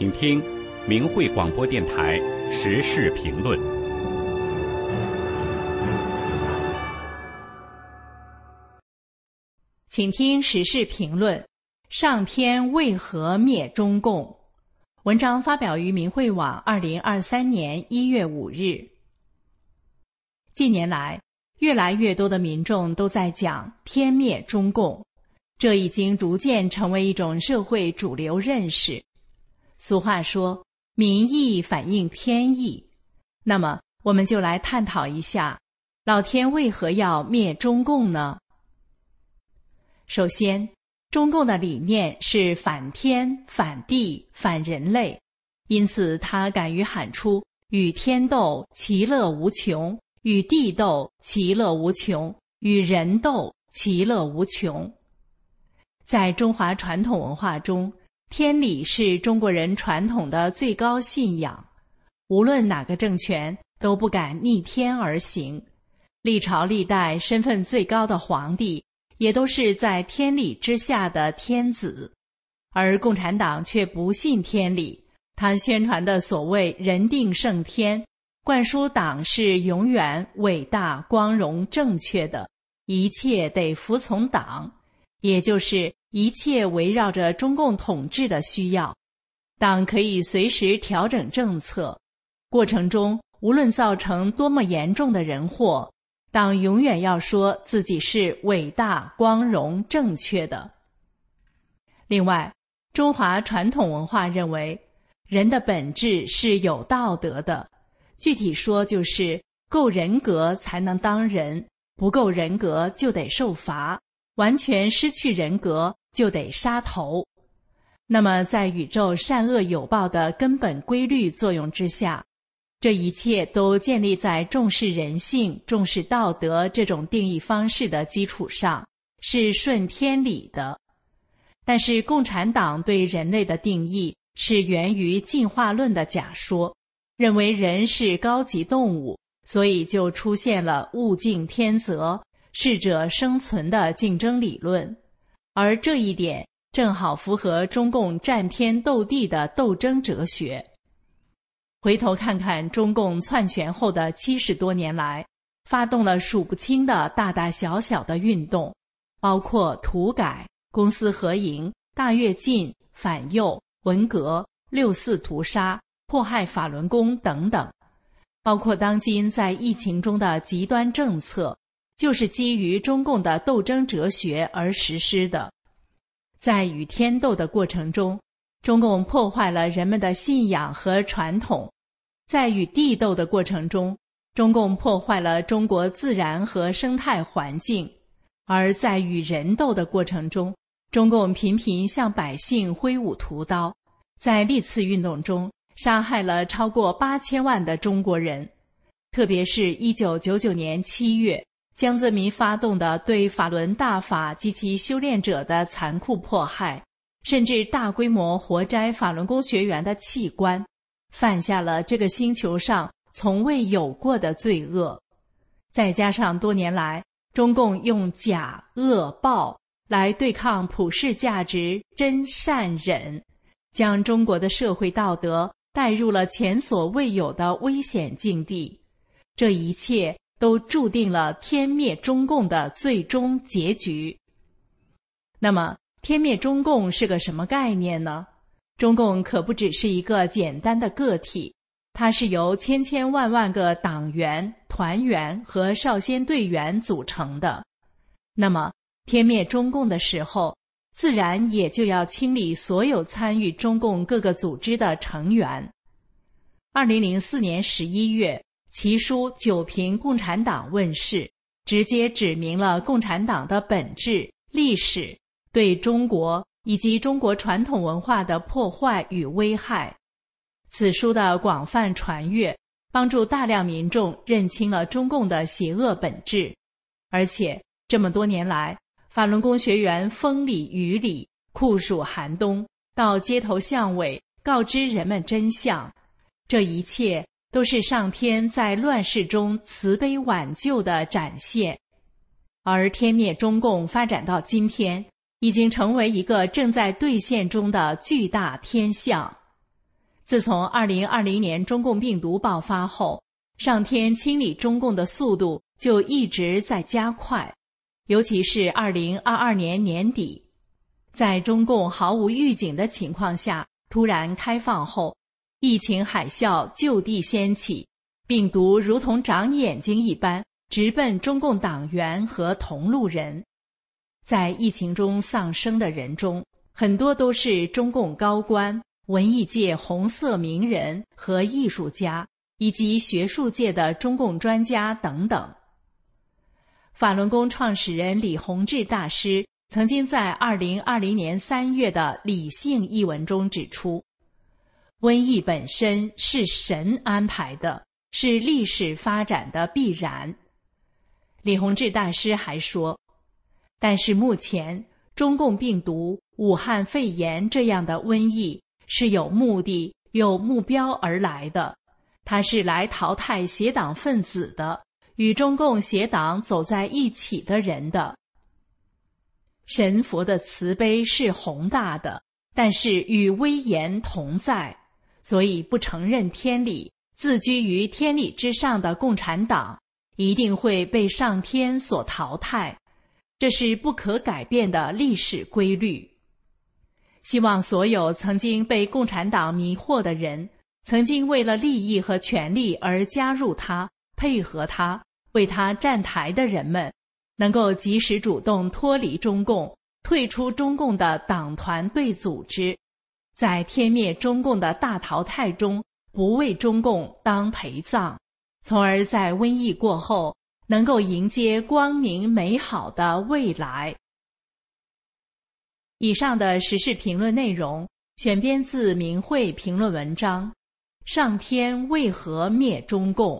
请听明慧广播电台时事评论。请听时事评论：上天为何灭中共？文章发表于明慧网，二零二三年一月五日。近年来，越来越多的民众都在讲“天灭中共”，这已经逐渐成为一种社会主流认识。俗话说：“民意反映天意。”那么，我们就来探讨一下，老天为何要灭中共呢？首先，中共的理念是反天、反地、反人类，因此他敢于喊出“与天斗，其乐无穷；与地斗，其乐无穷；与人斗，其乐无穷。”在中华传统文化中。天理是中国人传统的最高信仰，无论哪个政权都不敢逆天而行。历朝历代身份最高的皇帝，也都是在天理之下的天子。而共产党却不信天理，他宣传的所谓“人定胜天”，灌输党是永远伟大、光荣、正确的，一切得服从党，也就是。一切围绕着中共统治的需要，党可以随时调整政策。过程中无论造成多么严重的人祸，党永远要说自己是伟大、光荣、正确的。另外，中华传统文化认为，人的本质是有道德的，具体说就是够人格才能当人，不够人格就得受罚，完全失去人格。就得杀头。那么，在宇宙善恶有报的根本规律作用之下，这一切都建立在重视人性、重视道德这种定义方式的基础上，是顺天理的。但是，共产党对人类的定义是源于进化论的假说，认为人是高级动物，所以就出现了物竞天择、适者生存的竞争理论。而这一点正好符合中共战天斗地的斗争哲学。回头看看中共篡权后的七十多年来，发动了数不清的大大小小的运动，包括土改、公私合营、大跃进、反右、文革、六四屠杀、迫害法轮功等等，包括当今在疫情中的极端政策。就是基于中共的斗争哲学而实施的，在与天斗的过程中，中共破坏了人们的信仰和传统；在与地斗的过程中，中共破坏了中国自然和生态环境；而在与人斗的过程中，中共频频向百姓挥舞屠刀，在历次运动中杀害了超过八千万的中国人，特别是一九九九年七月。江泽民发动的对法轮大法及其修炼者的残酷迫害，甚至大规模活摘法轮功学员的器官，犯下了这个星球上从未有过的罪恶。再加上多年来中共用假恶暴来对抗普世价值真善忍，将中国的社会道德带入了前所未有的危险境地。这一切。都注定了天灭中共的最终结局。那么，天灭中共是个什么概念呢？中共可不只是一个简单的个体，它是由千千万万个党员、团员和少先队员组成的。那么，天灭中共的时候，自然也就要清理所有参与中共各个组织的成员。二零零四年十一月。其书《九评共产党》问世，直接指明了共产党的本质、历史对中国以及中国传统文化的破坏与危害。此书的广泛传阅，帮助大量民众认清了中共的邪恶本质。而且这么多年来，法轮功学员风里雨里、酷暑寒冬，到街头巷尾告知人们真相，这一切。都是上天在乱世中慈悲挽救的展现，而天灭中共发展到今天，已经成为一个正在兑现中的巨大天象。自从二零二零年中共病毒爆发后，上天清理中共的速度就一直在加快，尤其是二零二二年年底，在中共毫无预警的情况下突然开放后，疫情海啸就地掀起，病毒如同长眼睛一般直奔中共党员和同路人。在疫情中丧生的人中，很多都是中共高官。文艺界红色名人和艺术家，以及学术界的中共专家等等。法轮功创始人李洪志大师曾经在二零二零年三月的《理性》一文中指出：“瘟疫本身是神安排的，是历史发展的必然。”李洪志大师还说：“但是目前中共病毒、武汉肺炎这样的瘟疫。”是有目的、有目标而来的，它是来淘汰邪党分子的，与中共邪党走在一起的人的。神佛的慈悲是宏大的，但是与威严同在，所以不承认天理、自居于天理之上的共产党，一定会被上天所淘汰，这是不可改变的历史规律。希望所有曾经被共产党迷惑的人，曾经为了利益和权力而加入他、配合他、为他站台的人们，能够及时主动脱离中共，退出中共的党团队组织，在天灭中共的大淘汰中，不为中共当陪葬，从而在瘟疫过后，能够迎接光明美好的未来。以上的时事评论内容选编自《明慧》评论文章，《上天为何灭中共》。